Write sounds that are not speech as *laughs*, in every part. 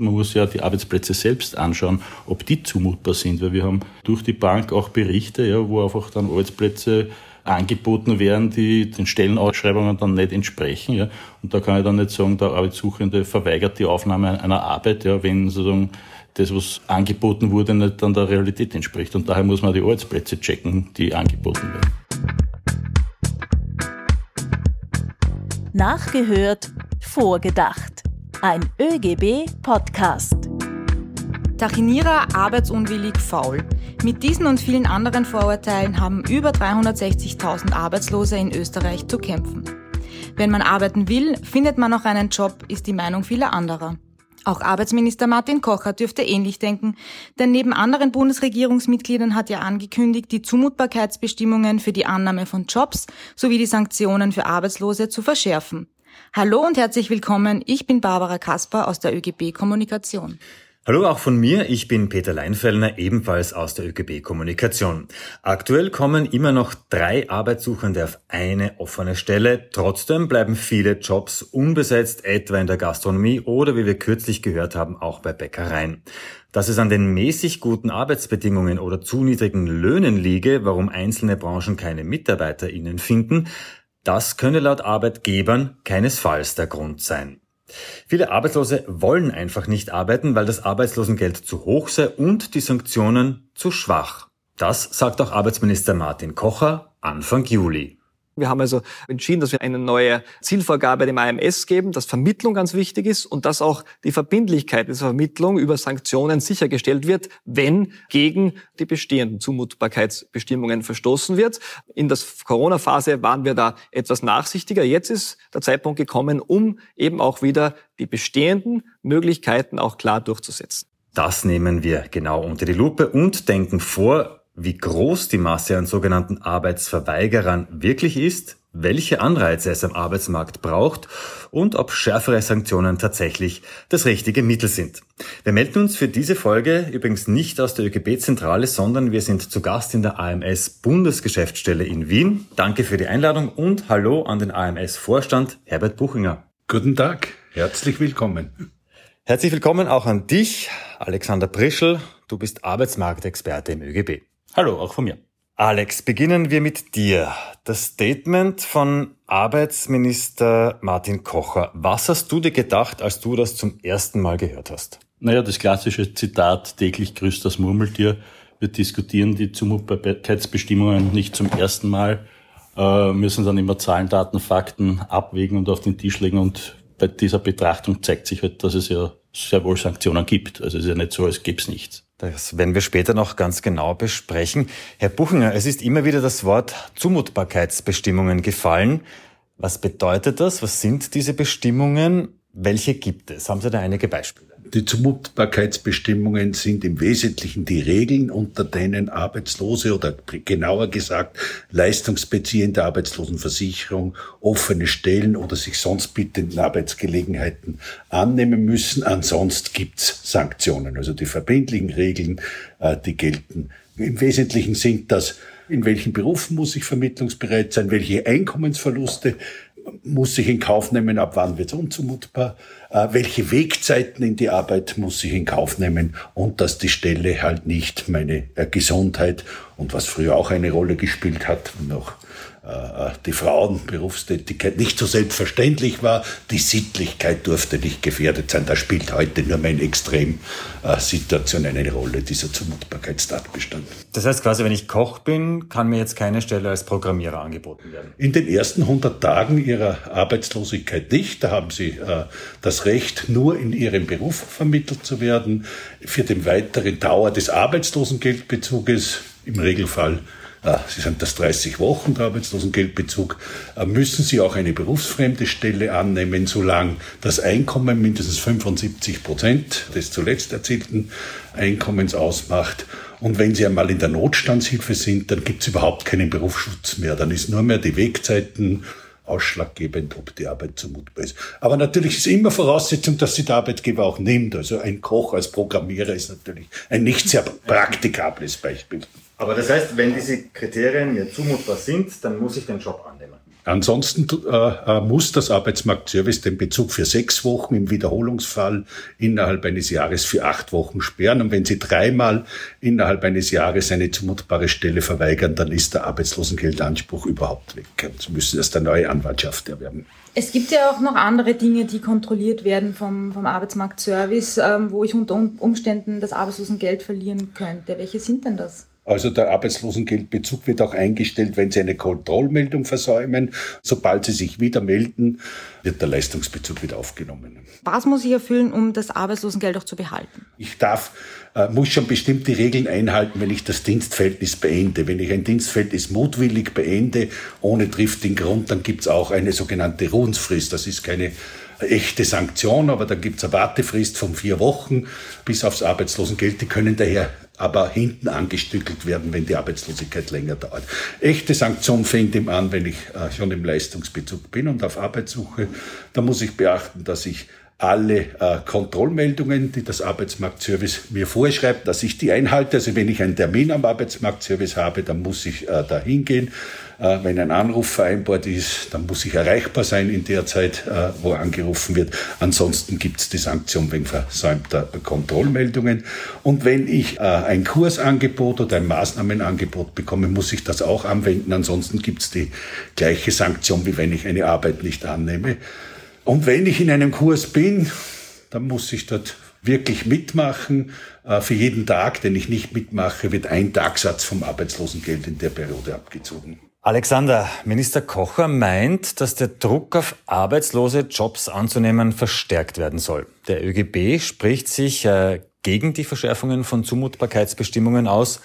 Man muss ja die Arbeitsplätze selbst anschauen, ob die zumutbar sind, weil wir haben durch die Bank auch Berichte, ja, wo einfach dann Arbeitsplätze angeboten werden, die den Stellenausschreibungen dann nicht entsprechen. Ja. Und da kann ich dann nicht sagen, der Arbeitssuchende verweigert die Aufnahme einer Arbeit, ja, wenn sozusagen das, was angeboten wurde, nicht dann der Realität entspricht. Und daher muss man die Arbeitsplätze checken, die angeboten werden. Nachgehört, vorgedacht. Ein ÖGB-Podcast. Tachinierer, arbeitsunwillig, faul. Mit diesen und vielen anderen Vorurteilen haben über 360.000 Arbeitslose in Österreich zu kämpfen. Wenn man arbeiten will, findet man auch einen Job, ist die Meinung vieler anderer. Auch Arbeitsminister Martin Kocher dürfte ähnlich denken, denn neben anderen Bundesregierungsmitgliedern hat er angekündigt, die Zumutbarkeitsbestimmungen für die Annahme von Jobs sowie die Sanktionen für Arbeitslose zu verschärfen. Hallo und herzlich willkommen, ich bin Barbara Kasper aus der ÖGB Kommunikation. Hallo auch von mir, ich bin Peter Leinfellner, ebenfalls aus der ÖGB Kommunikation. Aktuell kommen immer noch drei Arbeitssuchende auf eine offene Stelle. Trotzdem bleiben viele Jobs unbesetzt, etwa in der Gastronomie oder wie wir kürzlich gehört haben, auch bei Bäckereien. Dass es an den mäßig guten Arbeitsbedingungen oder zu niedrigen Löhnen liege, warum einzelne Branchen keine MitarbeiterInnen finden, das könne laut Arbeitgebern keinesfalls der Grund sein. Viele Arbeitslose wollen einfach nicht arbeiten, weil das Arbeitslosengeld zu hoch sei und die Sanktionen zu schwach. Das sagt auch Arbeitsminister Martin Kocher Anfang Juli. Wir haben also entschieden, dass wir eine neue Zielvorgabe dem AMS geben, dass Vermittlung ganz wichtig ist und dass auch die Verbindlichkeit dieser Vermittlung über Sanktionen sichergestellt wird, wenn gegen die bestehenden Zumutbarkeitsbestimmungen verstoßen wird. In der Corona-Phase waren wir da etwas nachsichtiger. Jetzt ist der Zeitpunkt gekommen, um eben auch wieder die bestehenden Möglichkeiten auch klar durchzusetzen. Das nehmen wir genau unter die Lupe und denken vor, wie groß die Masse an sogenannten Arbeitsverweigerern wirklich ist, welche Anreize es am Arbeitsmarkt braucht und ob schärfere Sanktionen tatsächlich das richtige Mittel sind. Wir melden uns für diese Folge übrigens nicht aus der ÖGB-Zentrale, sondern wir sind zu Gast in der AMS Bundesgeschäftsstelle in Wien. Danke für die Einladung und hallo an den AMS-Vorstand Herbert Buchinger. Guten Tag, herzlich willkommen. Herzlich willkommen auch an dich, Alexander Prischel. Du bist Arbeitsmarktexperte im ÖGB. Hallo, auch von mir. Alex, beginnen wir mit dir. Das Statement von Arbeitsminister Martin Kocher. Was hast du dir gedacht, als du das zum ersten Mal gehört hast? Naja, das klassische Zitat, täglich grüßt das Murmeltier. Wir diskutieren die Zumutbarkeitsbestimmungen nicht zum ersten Mal, äh, müssen dann immer Zahlen, Daten, Fakten abwägen und auf den Tisch legen. Und bei dieser Betrachtung zeigt sich halt, dass es ja sehr wohl Sanktionen gibt. Also es ist ja nicht so, als gäbe es nichts. Das werden wir später noch ganz genau besprechen. Herr Buchinger, es ist immer wieder das Wort Zumutbarkeitsbestimmungen gefallen. Was bedeutet das? Was sind diese Bestimmungen? Welche gibt es? Haben Sie da einige Beispiele? Die Zumutbarkeitsbestimmungen sind im Wesentlichen die Regeln, unter denen Arbeitslose oder genauer gesagt Leistungsbezieher der Arbeitslosenversicherung offene Stellen oder sich sonst bietenden Arbeitsgelegenheiten annehmen müssen. Ansonsten gibt's Sanktionen. Also die verbindlichen Regeln, äh, die gelten. Im Wesentlichen sind das in welchen Berufen muss ich vermittlungsbereit sein, welche Einkommensverluste muss ich in Kauf nehmen, ab wann wird es unzumutbar, äh, welche Wegzeiten in die Arbeit muss ich in Kauf nehmen? Und dass die Stelle halt nicht meine äh, Gesundheit und was früher auch eine Rolle gespielt hat, noch die Frauenberufstätigkeit nicht so selbstverständlich war. Die Sittlichkeit durfte nicht gefährdet sein. Da spielt heute nur meine Extremsituation eine Rolle, dieser Zumutbarkeitstatbestand. Das heißt quasi, wenn ich Koch bin, kann mir jetzt keine Stelle als Programmierer angeboten werden? In den ersten 100 Tagen Ihrer Arbeitslosigkeit nicht. Da haben Sie äh, das Recht, nur in Ihrem Beruf vermittelt zu werden. Für den weiteren Dauer des Arbeitslosengeldbezuges im Regelfall Sie sind das 30 Wochen der Arbeitslosengeldbezug, äh, müssen Sie auch eine berufsfremde Stelle annehmen, solange das Einkommen mindestens 75 Prozent des zuletzt erzielten Einkommens ausmacht. Und wenn Sie einmal in der Notstandshilfe sind, dann gibt es überhaupt keinen Berufsschutz mehr. Dann ist nur mehr die Wegzeiten ausschlaggebend, ob die Arbeit zumutbar ist. Aber natürlich ist immer Voraussetzung, dass sie der Arbeitgeber auch nimmt. Also ein Koch als Programmierer ist natürlich ein nicht sehr praktikables Beispiel. Aber das heißt, wenn diese Kriterien mir zumutbar sind, dann muss ich den Job annehmen. Ansonsten äh, äh, muss das Arbeitsmarktservice den Bezug für sechs Wochen im Wiederholungsfall innerhalb eines Jahres für acht Wochen sperren. Und wenn Sie dreimal innerhalb eines Jahres eine zumutbare Stelle verweigern, dann ist der Arbeitslosengeldanspruch überhaupt weg. Sie müssen erst eine neue Anwaltschaft erwerben. Es gibt ja auch noch andere Dinge, die kontrolliert werden vom, vom Arbeitsmarktservice, ähm, wo ich unter Umständen das Arbeitslosengeld verlieren könnte. Welche sind denn das? Also der Arbeitslosengeldbezug wird auch eingestellt, wenn Sie eine Kontrollmeldung versäumen. Sobald Sie sich wieder melden, wird der Leistungsbezug wieder aufgenommen. Was muss ich erfüllen, um das Arbeitslosengeld auch zu behalten? Ich darf, äh, muss schon bestimmte Regeln einhalten, wenn ich das Dienstverhältnis beende. Wenn ich ein Dienstverhältnis mutwillig beende, ohne triftigen Grund, dann gibt es auch eine sogenannte Ruhensfrist. Das ist keine echte Sanktion, aber da gibt es eine Wartefrist von vier Wochen bis aufs Arbeitslosengeld. Die können daher aber hinten angestückelt werden, wenn die Arbeitslosigkeit länger dauert. Echte Sanktion fängt ihm an, wenn ich äh, schon im Leistungsbezug bin und auf Arbeit suche. Da muss ich beachten, dass ich alle äh, Kontrollmeldungen, die das Arbeitsmarktservice mir vorschreibt, dass ich die einhalte. Also wenn ich einen Termin am Arbeitsmarktservice habe, dann muss ich äh, da hingehen. Äh, wenn ein Anruf vereinbart ist, dann muss ich erreichbar sein in der Zeit, äh, wo angerufen wird. Ansonsten gibt es die Sanktion wegen versäumter Kontrollmeldungen. Und wenn ich äh, ein Kursangebot oder ein Maßnahmenangebot bekomme, muss ich das auch anwenden. Ansonsten gibt es die gleiche Sanktion, wie wenn ich eine Arbeit nicht annehme. Und wenn ich in einem Kurs bin, dann muss ich dort wirklich mitmachen. Äh, für jeden Tag, den ich nicht mitmache, wird ein Tagsatz vom Arbeitslosengeld in der Periode abgezogen. Alexander, Minister Kocher meint, dass der Druck auf arbeitslose Jobs anzunehmen verstärkt werden soll. Der ÖGB spricht sich äh, gegen die Verschärfungen von Zumutbarkeitsbestimmungen aus.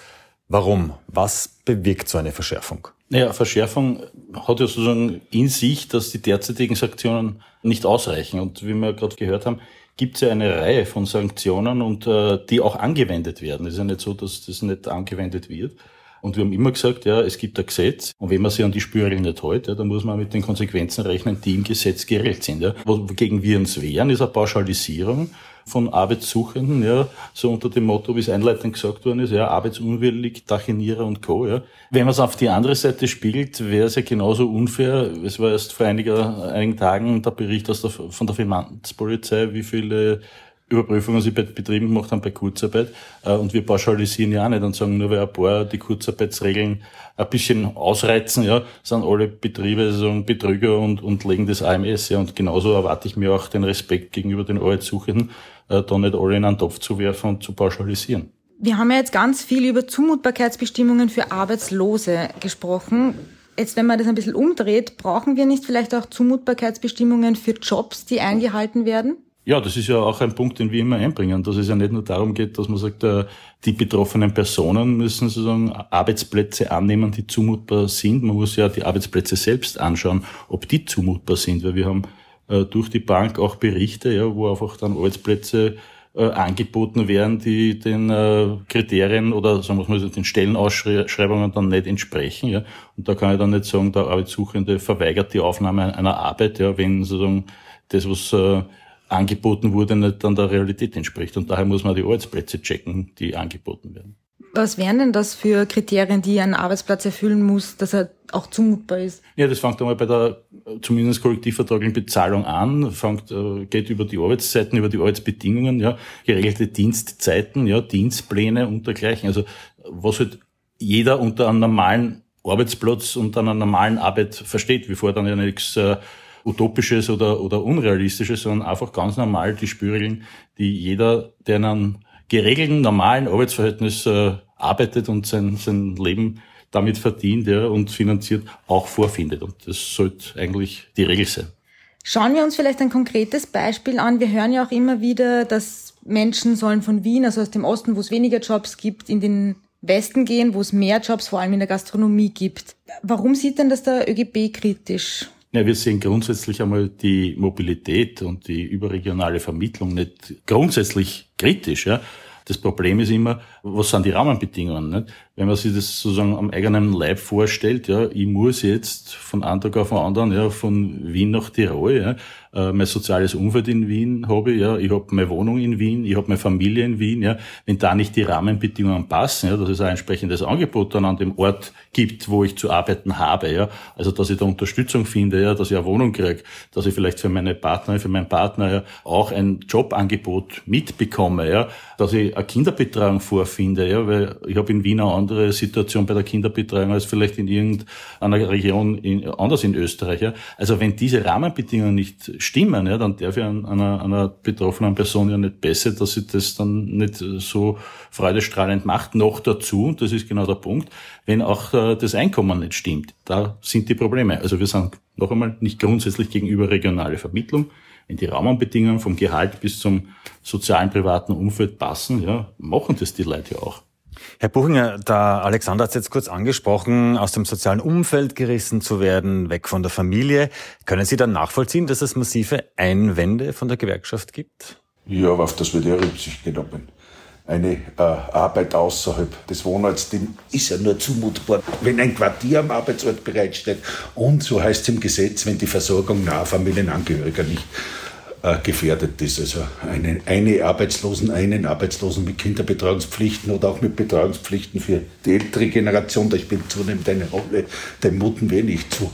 Warum? Was bewirkt so eine Verschärfung? Naja, Verschärfung hat ja sozusagen in sich, dass die derzeitigen Sanktionen nicht ausreichen. Und wie wir gerade gehört haben, gibt es ja eine Reihe von Sanktionen und äh, die auch angewendet werden. Es ist ja nicht so, dass das nicht angewendet wird. Und wir haben immer gesagt, ja, es gibt ein Gesetz und wenn man sich an die Spielregeln nicht hält, ja, dann muss man mit den Konsequenzen rechnen, die im Gesetz geregelt sind. Ja. Wogegen wir uns wehren, ist eine Pauschalisierung von Arbeitssuchenden, ja, so unter dem Motto, wie es einleitend gesagt worden ist, ja, arbeitsunwillig, Tachinierer und Co. Ja. Wenn man es auf die andere Seite spiegelt, wäre es ja genauso unfair. Es war erst vor einiger, einigen Tagen der Bericht aus der, von der Finanzpolizei, wie viele Überprüfungen sie bei Betrieben gemacht haben bei Kurzarbeit. Äh, und wir pauschalisieren ja auch nicht und sagen, nur weil ein paar die Kurzarbeitsregeln ein bisschen ausreizen, ja, sind alle Betriebe sagen Betrüger und, und legen das AMS. Ja. Und genauso erwarte ich mir auch den Respekt gegenüber den Arbeitssuchenden, äh, da nicht alle in einen Topf zu werfen und zu pauschalisieren. Wir haben ja jetzt ganz viel über Zumutbarkeitsbestimmungen für Arbeitslose gesprochen. Jetzt, wenn man das ein bisschen umdreht, brauchen wir nicht vielleicht auch Zumutbarkeitsbestimmungen für Jobs, die eingehalten werden? Ja, das ist ja auch ein Punkt, den wir immer einbringen, dass es ja nicht nur darum geht, dass man sagt, äh, die betroffenen Personen müssen sozusagen Arbeitsplätze annehmen, die zumutbar sind. Man muss ja die Arbeitsplätze selbst anschauen, ob die zumutbar sind, weil wir haben äh, durch die Bank auch Berichte, ja, wo einfach dann Arbeitsplätze äh, angeboten werden, die den Kriterien oder sagen wir mal den Stellenausschreibungen dann nicht entsprechen. Ja. Und da kann ich dann nicht sagen, der Arbeitssuchende verweigert die Aufnahme einer Arbeit, ja, wenn sozusagen das, was angeboten wurde, nicht an der Realität entspricht. Und daher muss man die Arbeitsplätze checken, die angeboten werden. Was wären denn das für Kriterien, die ein Arbeitsplatz erfüllen muss, dass er auch zumutbar ist? Ja, das fängt einmal bei der zumindest kollektivvertraglichen Bezahlung an, fängt, äh, geht über die Arbeitszeiten, über die Arbeitsbedingungen, ja, geregelte Dienstzeiten, ja, Dienstpläne und dergleichen. Also was halt jeder unter einem normalen Arbeitsplatz und einer normalen Arbeit versteht, vorher dann ja nichts äh, Utopisches oder, oder Unrealistisches, sondern einfach ganz normal die Spielregeln, die jeder, der in einem geregelten, normalen Arbeitsverhältnis äh, arbeitet und sein, sein Leben damit verdient ja, und finanziert, auch vorfindet. Und das sollte eigentlich die Regel sein. Schauen wir uns vielleicht ein konkretes Beispiel an. Wir hören ja auch immer wieder, dass Menschen sollen von Wien, also aus dem Osten, wo es weniger Jobs gibt, in den Westen gehen, wo es mehr Jobs vor allem in der Gastronomie gibt. Warum sieht denn das der ÖGB kritisch? Ja, wir sehen grundsätzlich einmal die Mobilität und die überregionale Vermittlung nicht grundsätzlich kritisch. Ja. Das Problem ist immer, was sind die Rahmenbedingungen? Nicht? Wenn man sich das sozusagen am eigenen Leib vorstellt, ja, ich muss jetzt von einem Tag auf den anderen, ja, von Wien nach Tirol, ja, äh, mein soziales Umfeld in Wien habe ich, ja, ich habe meine Wohnung in Wien, ich habe meine Familie in Wien, ja, wenn da nicht die Rahmenbedingungen passen, ja, dass es ein entsprechendes Angebot dann an dem Ort gibt, wo ich zu arbeiten habe, ja, also dass ich da Unterstützung finde, ja, dass ich eine Wohnung kriege, dass ich vielleicht für meine Partnerin, für meinen Partner ja auch ein Jobangebot mitbekomme, ja, dass ich eine Kinderbetreuung vorfinde, ja, weil ich habe in Wien eine andere Situation bei der Kinderbetreuung als vielleicht in irgendeiner Region in, anders in Österreich, ja. Also wenn diese Rahmenbedingungen nicht stimmen, ja, dann darf ja einer, einer betroffenen Person ja nicht besser, dass sie das dann nicht so freudestrahlend macht. Noch dazu, und das ist genau der Punkt, wenn auch äh, das Einkommen nicht stimmt. Da sind die Probleme. Also wir sind noch einmal nicht grundsätzlich gegenüber regionale Vermittlung. Wenn die Rahmenbedingungen vom Gehalt bis zum sozialen privaten Umfeld passen, ja, machen das die Leute ja auch. Herr Buchinger, da Alexander hat es jetzt kurz angesprochen, aus dem sozialen Umfeld gerissen zu werden, weg von der Familie. Können Sie dann nachvollziehen, dass es massive Einwände von der Gewerkschaft gibt? Ja, auf das wird ja Rücksicht genommen. Eine äh, Arbeit außerhalb des Wohnorts, dem ist ja nur zumutbar, wenn ein Quartier am Arbeitsort bereitsteht. Und so heißt es im Gesetz, wenn die Versorgung naher Familienangehöriger nicht äh, gefährdet ist. Also eine, eine Arbeitslosen, einen Arbeitslosen mit Kinderbetreuungspflichten oder auch mit Betreuungspflichten für die ältere Generation, da spielt zunehmend eine Rolle, dem muten wir nicht zu.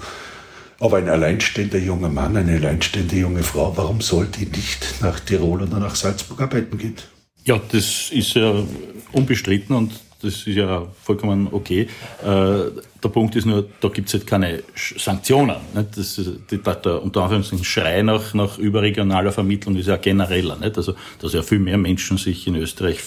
Aber ein alleinstehender junger Mann, eine alleinstehende junge Frau, warum soll die nicht nach Tirol oder nach Salzburg arbeiten gehen? Ja, das ist ja unbestritten und das ist ja vollkommen okay. Äh, der Punkt ist nur, da gibt es halt keine Sanktionen. Nicht? Das ist, der, der unter Anführungszeichen Schrei nach, nach überregionaler Vermittlung ist ja genereller. Nicht? Also, dass ja viel mehr Menschen sich in Österreich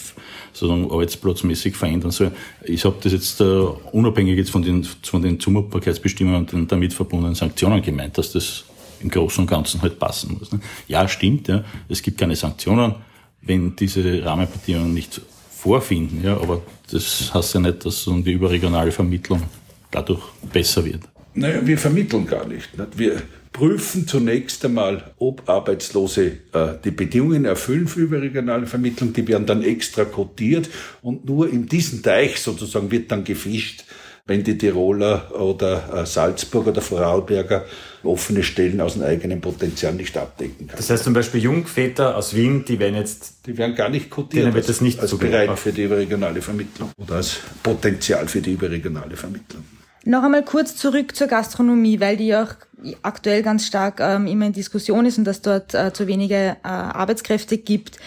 sozusagen arbeitsplatzmäßig verändern sollen. Ich habe das jetzt uh, unabhängig jetzt von den, von den Zumutbarkeitsbestimmungen und den damit verbundenen Sanktionen gemeint, dass das im Großen und Ganzen halt passen muss. Nicht? Ja, stimmt, ja. es gibt keine Sanktionen, wenn diese Rahmenbedingungen nicht vorfinden. Ja, aber das heißt ja nicht, dass die überregionale Vermittlung dadurch besser wird. Naja, wir vermitteln gar nicht. Wir prüfen zunächst einmal, ob Arbeitslose äh, die Bedingungen erfüllen für überregionale Vermittlung. Die werden dann extra kodiert und nur in diesem Teich sozusagen wird dann gefischt, wenn die Tiroler oder äh, Salzburger oder Vorarlberger offene Stellen aus dem eigenen Potenzial nicht abdecken kann. Das heißt zum Beispiel Jungväter aus Wien, die werden jetzt... Die werden gar nicht kotiert wird das nicht als, als bereit für die überregionale Vermittlung oder als Potenzial für die überregionale Vermittlung. Noch einmal kurz zurück zur Gastronomie, weil die auch aktuell ganz stark ähm, immer in Diskussion ist und dass dort äh, zu wenige äh, Arbeitskräfte gibt.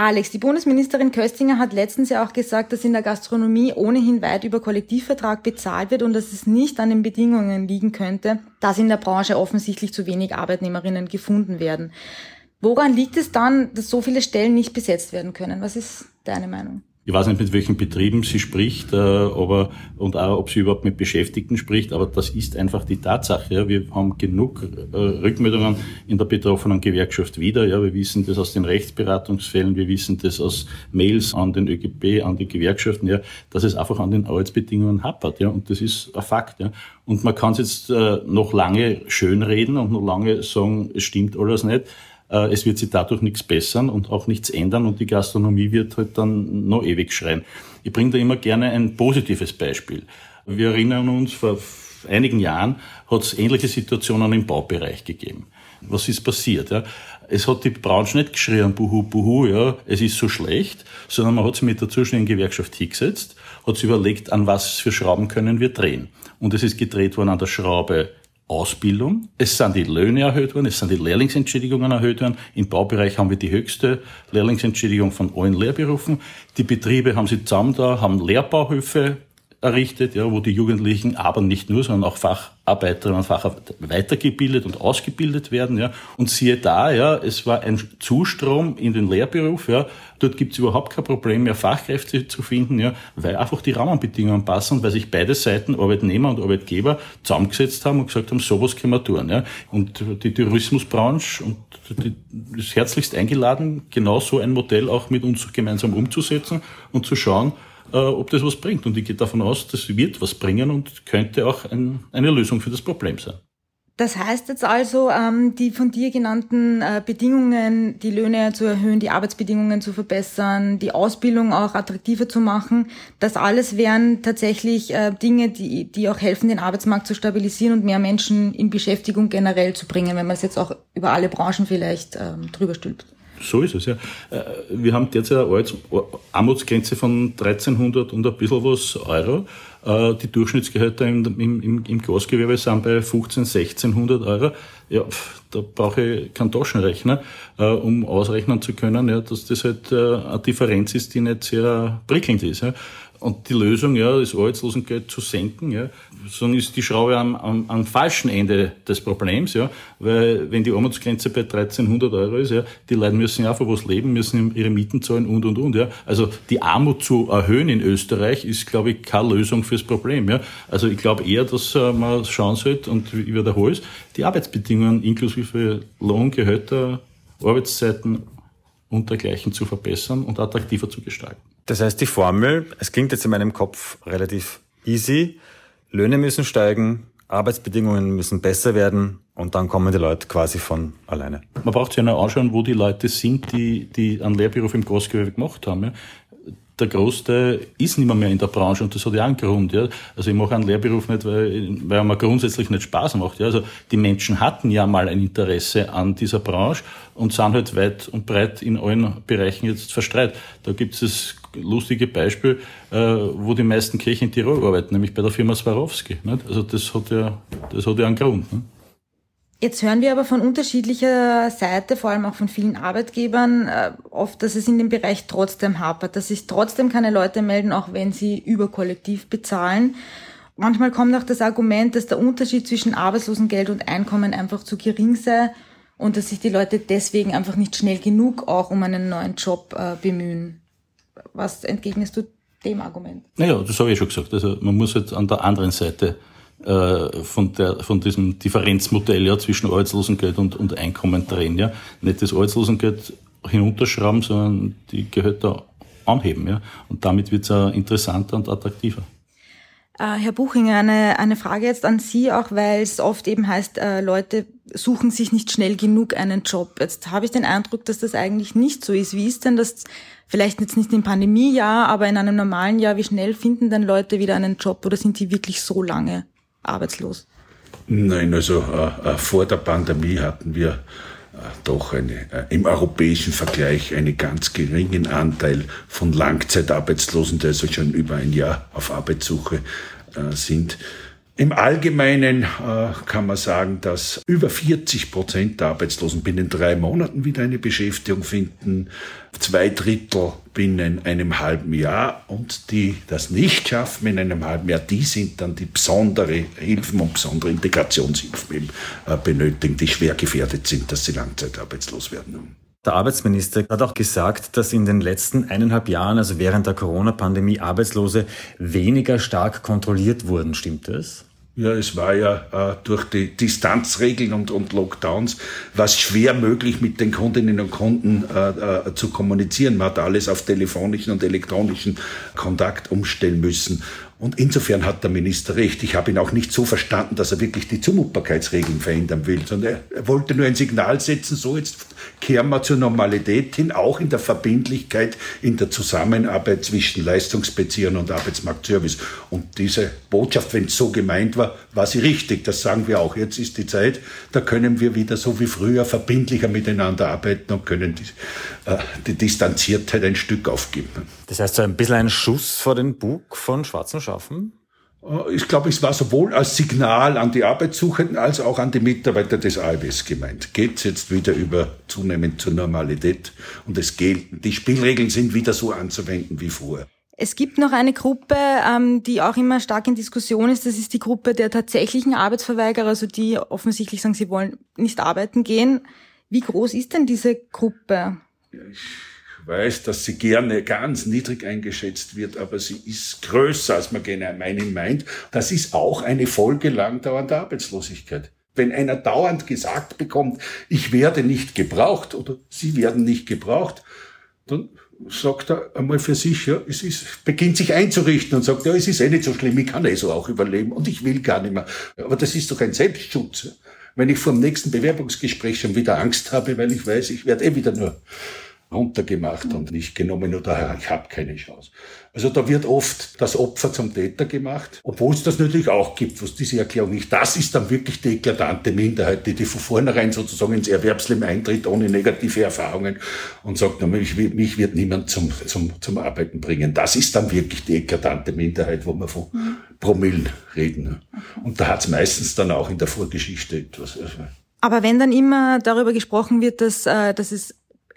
Alex, die Bundesministerin Köstinger hat letztens ja auch gesagt, dass in der Gastronomie ohnehin weit über Kollektivvertrag bezahlt wird und dass es nicht an den Bedingungen liegen könnte, dass in der Branche offensichtlich zu wenig Arbeitnehmerinnen gefunden werden. Woran liegt es dann, dass so viele Stellen nicht besetzt werden können? Was ist deine Meinung? Ich weiß nicht, mit welchen Betrieben sie spricht, äh, aber, und auch, ob sie überhaupt mit Beschäftigten spricht, aber das ist einfach die Tatsache. Ja. Wir haben genug äh, Rückmeldungen in der betroffenen Gewerkschaft wieder. Ja. Wir wissen das aus den Rechtsberatungsfällen, wir wissen das aus Mails an den ÖGB, an die Gewerkschaften, ja, dass es einfach an den Arbeitsbedingungen hapert. Ja. Und das ist ein Fakt. Ja. Und man kann es jetzt äh, noch lange schönreden und noch lange sagen, es stimmt alles nicht. Äh, es wird sich dadurch nichts bessern und auch nichts ändern und die Gastronomie wird halt dann noch ewig schreien. Ich bringe da immer gerne ein positives Beispiel. Wir erinnern uns, vor einigen Jahren hat es ähnliche Situationen im Baubereich gegeben. Was ist passiert? Ja? Es hat die Branche nicht geschrien, buhu, buhu, ja, es ist so schlecht, sondern man hat sich mit der zuständigen Gewerkschaft hingesetzt, hat sich überlegt, an was für Schrauben können wir drehen. Und es ist gedreht worden an der Schraube Ausbildung. Es sind die Löhne erhöht worden, es sind die Lehrlingsentschädigungen erhöht worden. Im Baubereich haben wir die höchste Lehrlingsentschädigung von allen Lehrberufen. Die Betriebe haben sich zusammen da, haben Lehrbauhöfe errichtet, ja, wo die Jugendlichen aber nicht nur, sondern auch Facharbeiterinnen und Facharbeiter weitergebildet und ausgebildet werden. Ja. Und siehe da, ja, es war ein Zustrom in den Lehrberuf. Ja. Dort gibt es überhaupt kein Problem mehr, Fachkräfte zu finden, ja, weil einfach die Rahmenbedingungen passen, weil sich beide Seiten, Arbeitnehmer und Arbeitgeber, zusammengesetzt haben und gesagt haben, sowas können wir tun. Ja. Und die Tourismusbranche und die ist herzlichst eingeladen, genau so ein Modell auch mit uns gemeinsam umzusetzen und zu schauen, ob das was bringt. Und ich gehe davon aus, das wird was bringen und könnte auch ein, eine Lösung für das Problem sein. Das heißt jetzt also, ähm, die von dir genannten äh, Bedingungen, die Löhne zu erhöhen, die Arbeitsbedingungen zu verbessern, die Ausbildung auch attraktiver zu machen, das alles wären tatsächlich äh, Dinge, die, die auch helfen, den Arbeitsmarkt zu stabilisieren und mehr Menschen in Beschäftigung generell zu bringen, wenn man es jetzt auch über alle Branchen vielleicht ähm, drüber stülpt. So ist es, ja. Äh, wir haben derzeit eine Armutsgrenze von 1300 und ein bisschen was Euro. Äh, die Durchschnittsgehälter im, im, im Großgewerbe sind bei 15, 1600 Euro. Ja, da brauche ich keinen Taschenrechner, äh, um ausrechnen zu können, ja, dass das halt eine Differenz ist, die nicht sehr prickelnd ist. Ja. Und die Lösung, ja, das Arbeitslosengeld zu senken, ja, sagen, ist die Schraube am, am, am falschen Ende des Problems, ja, weil wenn die Armutsgrenze bei 1300 Euro ist, ja, die Leute müssen ja von was leben, müssen ihre Mieten zahlen und und und, ja. Also die Armut zu erhöhen in Österreich ist, glaube ich, keine Lösung fürs Problem, ja. Also ich glaube eher, dass äh, man schauen sollte und ich wiederhole es, die Arbeitsbedingungen inklusive Lohn, Gehälter, Arbeitszeiten und dergleichen zu verbessern und attraktiver zu gestalten. Das heißt, die Formel, es klingt jetzt in meinem Kopf relativ easy, Löhne müssen steigen, Arbeitsbedingungen müssen besser werden und dann kommen die Leute quasi von alleine. Man braucht sich ja nur anschauen, wo die Leute sind, die, die einen Lehrberuf im Großgewerbe gemacht haben. Ja der Großteil ist nicht mehr, mehr in der Branche und das hat ja einen Grund. Ja. Also ich mache einen Lehrberuf nicht, weil, weil mir grundsätzlich nicht Spaß macht. Ja. Also die Menschen hatten ja mal ein Interesse an dieser Branche und sind halt weit und breit in allen Bereichen jetzt verstreut. Da gibt es das lustige Beispiel, äh, wo die meisten Kirchen in Tirol arbeiten, nämlich bei der Firma Swarovski. Nicht? Also das hat ja, das hat ja einen Grund. Nicht? Jetzt hören wir aber von unterschiedlicher Seite, vor allem auch von vielen Arbeitgebern, äh, oft, dass es in dem Bereich trotzdem hapert, dass sich trotzdem keine Leute melden, auch wenn sie überkollektiv bezahlen. Manchmal kommt auch das Argument, dass der Unterschied zwischen Arbeitslosengeld und Einkommen einfach zu gering sei und dass sich die Leute deswegen einfach nicht schnell genug auch um einen neuen Job äh, bemühen. Was entgegnest du dem Argument? Naja, das habe ich schon gesagt. Also man muss jetzt an der anderen Seite äh, von, der, von diesem Differenzmodell ja, zwischen Arbeitslosengeld und, und Einkommen drehen. Ja. Nicht das Arbeitslosengeld hinunterschrauben, sondern die Gehälter anheben. Ja. Und damit wird es interessanter und attraktiver. Äh, Herr Buchinger, eine, eine Frage jetzt an Sie, auch weil es oft eben heißt, äh, Leute suchen sich nicht schnell genug einen Job. Jetzt habe ich den Eindruck, dass das eigentlich nicht so ist. Wie ist denn das, vielleicht jetzt nicht im Pandemiejahr, aber in einem normalen Jahr, wie schnell finden denn Leute wieder einen Job oder sind die wirklich so lange arbeitslos? Nein, also äh, äh, vor der Pandemie hatten wir äh, doch eine, äh, im europäischen Vergleich einen ganz geringen Anteil von Langzeitarbeitslosen, die also schon über ein Jahr auf Arbeitssuche äh, sind. Im Allgemeinen äh, kann man sagen, dass über 40 Prozent der Arbeitslosen binnen drei Monaten wieder eine Beschäftigung finden, zwei Drittel binnen einem halben Jahr und die das nicht schaffen in einem halben Jahr, die sind dann die besondere Hilfen und besondere Integrationshilfen äh, benötigen, die schwer gefährdet sind, dass sie langzeitarbeitslos werden. Der Arbeitsminister hat auch gesagt, dass in den letzten eineinhalb Jahren, also während der Corona-Pandemie, Arbeitslose weniger stark kontrolliert wurden. Stimmt das? Ja, es war ja äh, durch die Distanzregeln und, und Lockdowns was schwer möglich, mit den Kundinnen und Kunden äh, äh, zu kommunizieren. Man hat alles auf telefonischen und elektronischen Kontakt umstellen müssen. Und insofern hat der Minister recht. Ich habe ihn auch nicht so verstanden, dass er wirklich die Zumutbarkeitsregeln verändern will, sondern er wollte nur ein Signal setzen, so jetzt kehren wir zur Normalität hin, auch in der Verbindlichkeit, in der Zusammenarbeit zwischen Leistungsbeziehern und Arbeitsmarktservice. Und diese Botschaft, wenn es so gemeint war, war sie richtig. Das sagen wir auch. Jetzt ist die Zeit, da können wir wieder so wie früher verbindlicher miteinander arbeiten und können die, äh, die Distanziertheit ein Stück aufgeben. Das heißt so ein bisschen ein Schuss vor den Bug von schwarzen Schafen? Äh, ich glaube, es war sowohl als Signal an die Arbeitssuchenden als auch an die Mitarbeiter des ALBs gemeint. Geht es jetzt wieder über zunehmend zur Normalität und es geht, die Spielregeln sind wieder so anzuwenden wie vorher. Es gibt noch eine Gruppe, ähm, die auch immer stark in Diskussion ist. Das ist die Gruppe der tatsächlichen Arbeitsverweigerer, also die offensichtlich sagen, sie wollen nicht arbeiten gehen. Wie groß ist denn diese Gruppe? Ja, ich weiß, dass sie gerne ganz niedrig eingeschätzt wird, aber sie ist größer, als man gerne meinen meint. Das ist auch eine Folge langdauernder Arbeitslosigkeit. Wenn einer dauernd gesagt bekommt, ich werde nicht gebraucht oder Sie werden nicht gebraucht, dann sagt er einmal für sich, ja, es ist, beginnt sich einzurichten und sagt, ja, es ist eh nicht so schlimm, ich kann eh so auch überleben und ich will gar nicht mehr. Aber das ist doch ein Selbstschutz. wenn ich vor dem nächsten Bewerbungsgespräch schon wieder Angst habe, weil ich weiß, ich werde eh wieder nur runtergemacht und nicht genommen oder *laughs* ich habe keine Chance. Also da wird oft das Opfer zum Täter gemacht, obwohl es das natürlich auch gibt, was diese Erklärung nicht. Das ist dann wirklich die eklatante Minderheit, die, die von vornherein sozusagen ins Erwerbsleben eintritt, ohne negative Erfahrungen und sagt, mich, mich wird niemand zum, zum, zum Arbeiten bringen. Das ist dann wirklich die eklatante Minderheit, wo wir von Promillen reden. Und da hat es meistens dann auch in der Vorgeschichte etwas. Also aber wenn dann immer darüber gesprochen wird, dass, äh, dass es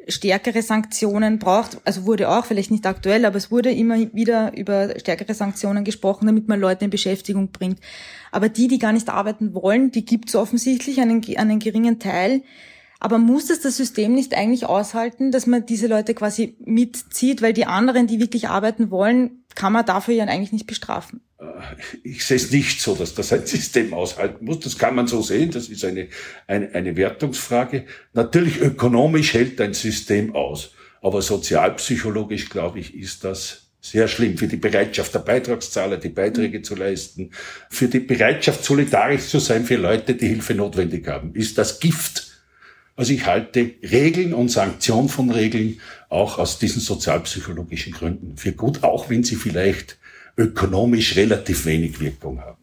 stärkere Sanktionen braucht. Also wurde auch, vielleicht nicht aktuell, aber es wurde immer wieder über stärkere Sanktionen gesprochen, damit man Leute in Beschäftigung bringt. Aber die, die gar nicht arbeiten wollen, die gibt es offensichtlich einen, einen geringen Teil. Aber muss es das System nicht eigentlich aushalten, dass man diese Leute quasi mitzieht, weil die anderen, die wirklich arbeiten wollen, kann man dafür ja eigentlich nicht bestrafen? Äh, ich sehe es nicht so, dass das ein System aushalten muss. Das kann man so sehen. Das ist eine, eine, eine Wertungsfrage. Natürlich ökonomisch hält ein System aus. Aber sozialpsychologisch, glaube ich, ist das sehr schlimm für die Bereitschaft der Beitragszahler, die Beiträge zu leisten, für die Bereitschaft, solidarisch zu sein für Leute, die Hilfe notwendig haben. Ist das Gift also ich halte Regeln und Sanktion von Regeln auch aus diesen sozialpsychologischen Gründen für gut, auch wenn sie vielleicht ökonomisch relativ wenig Wirkung haben.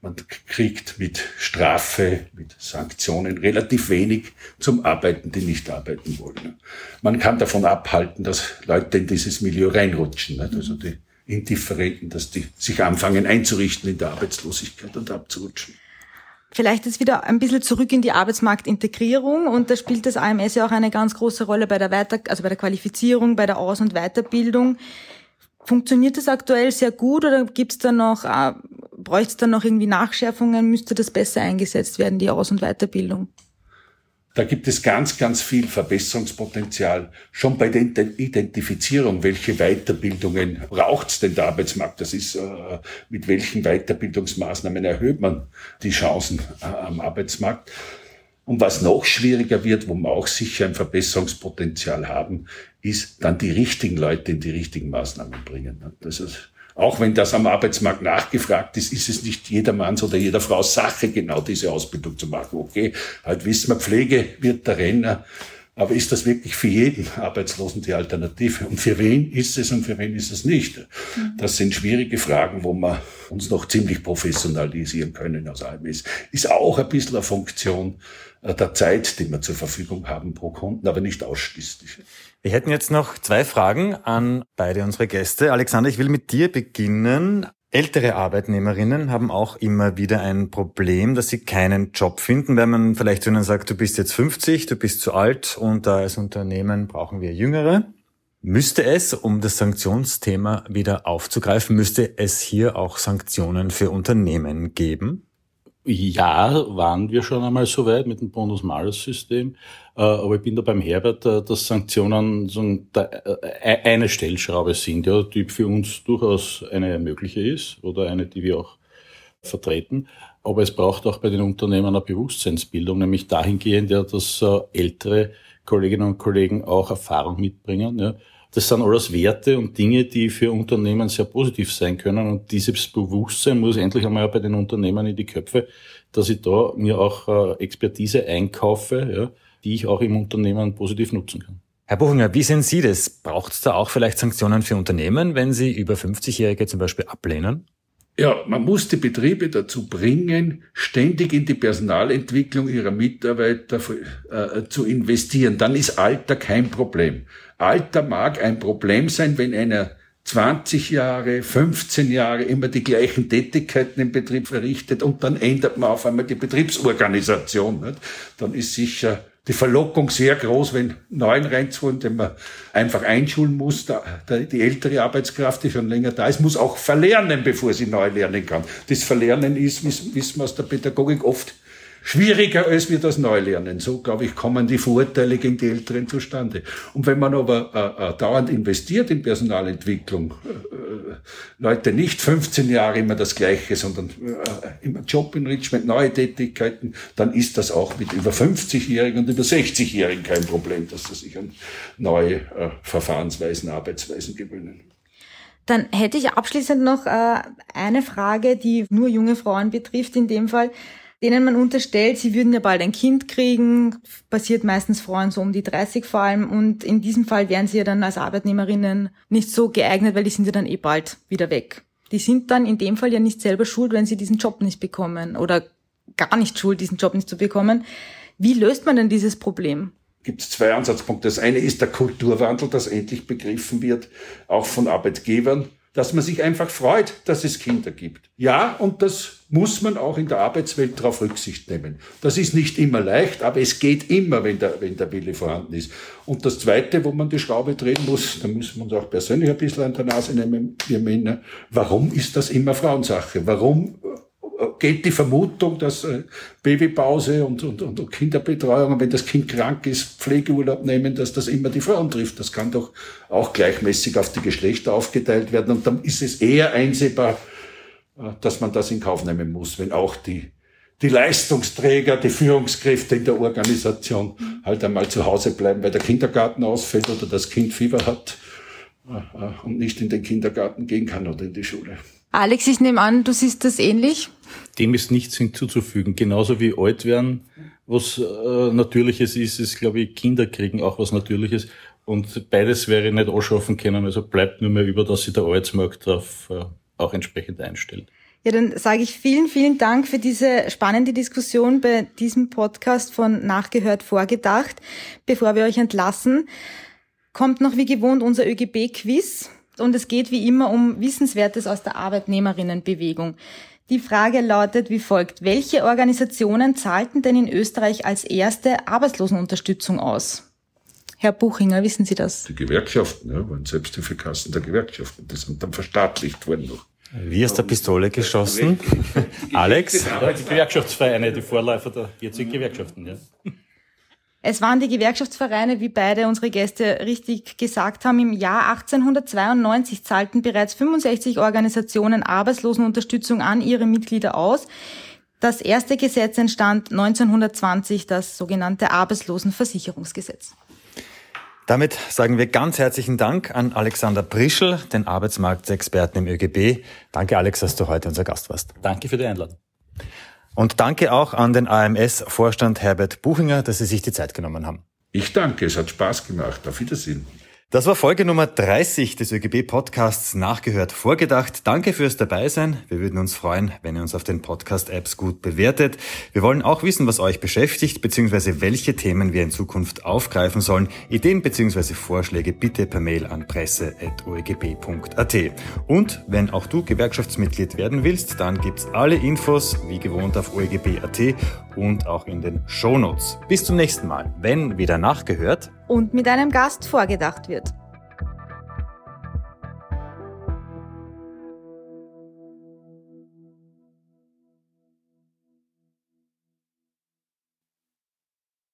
Man kriegt mit Strafe, mit Sanktionen relativ wenig zum Arbeiten, die nicht arbeiten wollen. Man kann davon abhalten, dass Leute in dieses Milieu reinrutschen. Also die Indifferenten, dass die sich anfangen einzurichten in der Arbeitslosigkeit und abzurutschen. Vielleicht jetzt wieder ein bisschen zurück in die Arbeitsmarktintegrierung und da spielt das AMS ja auch eine ganz große Rolle bei der Weiter, also bei der Qualifizierung, bei der Aus- und Weiterbildung. Funktioniert das aktuell sehr gut oder gibt's da noch, äh, bräuchte es da noch irgendwie Nachschärfungen? Müsste das besser eingesetzt werden, die Aus- und Weiterbildung? Da gibt es ganz, ganz viel Verbesserungspotenzial. Schon bei der Identifizierung, welche Weiterbildungen braucht es denn der Arbeitsmarkt? Das ist, äh, mit welchen Weiterbildungsmaßnahmen erhöht man die Chancen äh, am Arbeitsmarkt? Und was noch schwieriger wird, wo wir auch sicher ein Verbesserungspotenzial haben, ist dann die richtigen Leute in die richtigen Maßnahmen bringen. Das ist auch wenn das am Arbeitsmarkt nachgefragt ist, ist es nicht jedermanns oder jeder Frau Sache, genau diese Ausbildung zu machen. Okay, halt wissen wir, Pflege wird der Renner. Aber ist das wirklich für jeden Arbeitslosen die Alternative? Und für wen ist es und für wen ist es nicht? Das sind schwierige Fragen, wo wir uns noch ziemlich professionalisieren können aus AMS. Ist auch ein bisschen eine Funktion äh, der Zeit, die wir zur Verfügung haben pro Kunden, aber nicht ausschließlich. Wir hätten jetzt noch zwei Fragen an beide unsere Gäste. Alexander, ich will mit dir beginnen. Ältere Arbeitnehmerinnen haben auch immer wieder ein Problem, dass sie keinen Job finden, wenn man vielleicht zu ihnen sagt, du bist jetzt 50, du bist zu alt und da als Unternehmen brauchen wir Jüngere. Müsste es, um das Sanktionsthema wieder aufzugreifen, müsste es hier auch Sanktionen für Unternehmen geben? Ja, waren wir schon einmal so weit mit dem Bonus-Malus-System. Äh, aber ich bin da beim Herbert, äh, dass Sanktionen äh, eine Stellschraube sind, die für uns durchaus eine mögliche ist oder eine, die wir auch vertreten. Aber es braucht auch bei den Unternehmen eine Bewusstseinsbildung, nämlich dahingehend, dass ältere Kolleginnen und Kollegen auch Erfahrung mitbringen. Das sind alles Werte und Dinge, die für Unternehmen sehr positiv sein können. Und dieses Bewusstsein muss endlich einmal bei den Unternehmen in die Köpfe, dass ich da mir auch Expertise einkaufe, ja, die ich auch im Unternehmen positiv nutzen kann. Herr Buchinger, wie sehen Sie das? Braucht es da auch vielleicht Sanktionen für Unternehmen, wenn sie über 50-Jährige zum Beispiel ablehnen? Ja, man muss die Betriebe dazu bringen, ständig in die Personalentwicklung ihrer Mitarbeiter äh, zu investieren. Dann ist Alter kein Problem. Alter mag ein Problem sein, wenn einer 20 Jahre, 15 Jahre immer die gleichen Tätigkeiten im Betrieb verrichtet und dann ändert man auf einmal die Betriebsorganisation. Nicht? Dann ist sicher die Verlockung sehr groß, wenn Neuen reinzuholen, den man einfach einschulen muss. Da, die ältere Arbeitskraft, die schon länger da ist, muss auch verlernen, bevor sie neu lernen kann. Das Verlernen ist, wissen wir aus der Pädagogik, oft schwieriger als wir das Neulernen. So, glaube ich, kommen die Vorurteile gegen die Älteren zustande. Und wenn man aber äh, äh, dauernd investiert in Personalentwicklung, äh, äh Leute nicht 15 Jahre immer das Gleiche, sondern äh, immer Job-Enrichment, neue Tätigkeiten, dann ist das auch mit über 50-Jährigen und über 60-Jährigen kein Problem, dass sie sich an neue Verfahrensweisen, Arbeitsweisen gewöhnen. Dann hätte ich abschließend noch eine Frage, die nur junge Frauen betrifft in dem Fall. Denen man unterstellt, sie würden ja bald ein Kind kriegen, passiert meistens Frauen so um die 30 vor allem und in diesem Fall wären sie ja dann als Arbeitnehmerinnen nicht so geeignet, weil die sind ja dann eh bald wieder weg. Die sind dann in dem Fall ja nicht selber schuld, wenn sie diesen Job nicht bekommen oder gar nicht schuld, diesen Job nicht zu bekommen. Wie löst man denn dieses Problem? gibt es zwei Ansatzpunkte. Das eine ist der Kulturwandel, das endlich begriffen wird, auch von Arbeitgebern, dass man sich einfach freut, dass es Kinder gibt. Ja, und das muss man auch in der Arbeitswelt darauf Rücksicht nehmen. Das ist nicht immer leicht, aber es geht immer, wenn der, wenn der Wille vorhanden ist. Und das Zweite, wo man die Schraube drehen muss, da müssen wir uns auch persönlich ein bisschen an der Nase nehmen, wir Männer, warum ist das immer Frauensache? Warum geht die Vermutung, dass äh, Babypause und, und, und Kinderbetreuung, wenn das Kind krank ist, Pflegeurlaub nehmen, dass das immer die Frauen trifft. Das kann doch auch gleichmäßig auf die Geschlechter aufgeteilt werden. Und dann ist es eher einsehbar, äh, dass man das in Kauf nehmen muss, wenn auch die, die Leistungsträger, die Führungskräfte in der Organisation halt einmal zu Hause bleiben, weil der Kindergarten ausfällt oder das Kind Fieber hat äh, und nicht in den Kindergarten gehen kann oder in die Schule. Alex, ich nehme an, du siehst das ähnlich? Dem ist nichts hinzuzufügen. Genauso wie alt werden, was äh, Natürliches ist, ist, glaube ich, Kinder kriegen auch was Natürliches. Und beides wäre nicht anschaffen können. Also bleibt nur mehr über, dass sich der Arbeitsmarkt darauf äh, auch entsprechend einstellt. Ja, dann sage ich vielen, vielen Dank für diese spannende Diskussion bei diesem Podcast von Nachgehört vorgedacht. Bevor wir euch entlassen, kommt noch wie gewohnt unser ÖGB-Quiz und es geht wie immer um Wissenswertes aus der Arbeitnehmerinnenbewegung. Die Frage lautet wie folgt. Welche Organisationen zahlten denn in Österreich als erste Arbeitslosenunterstützung aus? Herr Buchinger, wissen Sie das? Die Gewerkschaften, ja, waren Selbsthilfekassen der Gewerkschaften. Die sind dann verstaatlicht worden noch. Wie aus der Pistole geschossen? Alex? Ja, die Gewerkschaftsvereine, die Vorläufer der jetzigen Gewerkschaften, ja. Es waren die Gewerkschaftsvereine, wie beide unsere Gäste richtig gesagt haben. Im Jahr 1892 zahlten bereits 65 Organisationen Arbeitslosenunterstützung an ihre Mitglieder aus. Das erste Gesetz entstand 1920, das sogenannte Arbeitslosenversicherungsgesetz. Damit sagen wir ganz herzlichen Dank an Alexander Prischel, den Arbeitsmarktexperten im ÖGB. Danke, Alex, dass du heute unser Gast warst. Danke für die Einladung. Und danke auch an den AMS-Vorstand Herbert Buchinger, dass Sie sich die Zeit genommen haben. Ich danke, es hat Spaß gemacht. Auf Wiedersehen. Das war Folge Nummer 30 des ÖGB-Podcasts Nachgehört Vorgedacht. Danke fürs Dabeisein. Wir würden uns freuen, wenn ihr uns auf den Podcast-Apps gut bewertet. Wir wollen auch wissen, was euch beschäftigt, beziehungsweise welche Themen wir in Zukunft aufgreifen sollen. Ideen beziehungsweise Vorschläge bitte per Mail an presse.oegb.at. Und wenn auch du Gewerkschaftsmitglied werden willst, dann gibt's alle Infos, wie gewohnt, auf oegb.at und auch in den Shownotes. Bis zum nächsten Mal, wenn wieder nachgehört und mit einem Gast vorgedacht wird.